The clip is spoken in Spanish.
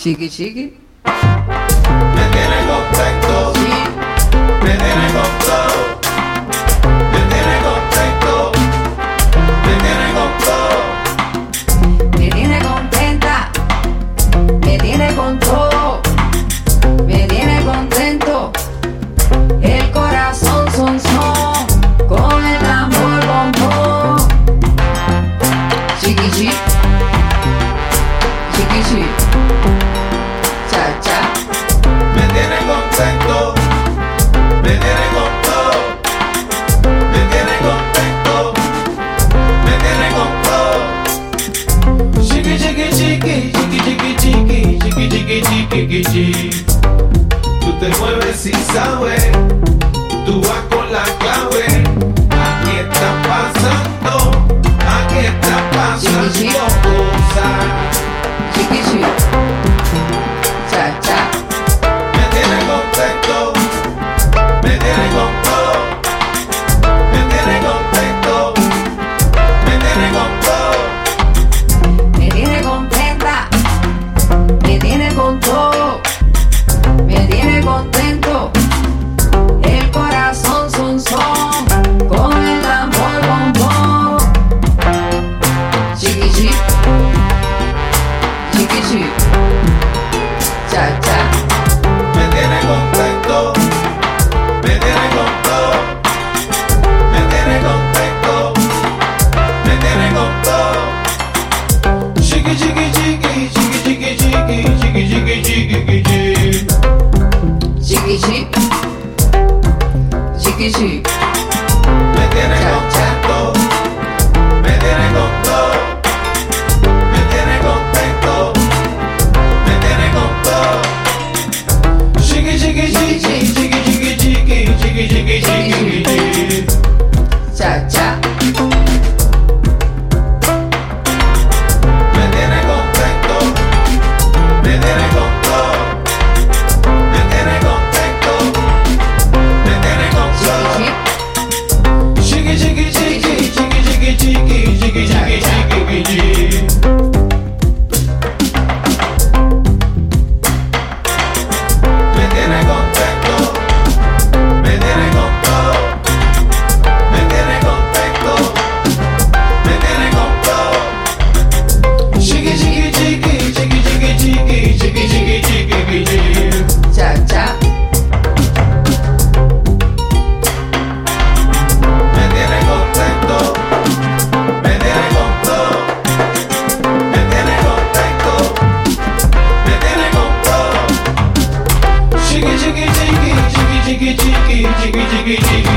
Chiqui, chiqui. Me tiene contento. Sí. Me tiene contento. Me tiene contento. Me tiene contento. Me tiene contenta. Me tiene con todo. Me tiene contento. El corazón son son. Con el tambor bombón. Chiqui, chiqui. Chiqui, chiqui. kikichi, kikichi. Tú te mueves sin saber, tú vas con la clave. Giju. jiggy jiggy jiggy jiggy jiggy jiggy jiggy jiggy jiggy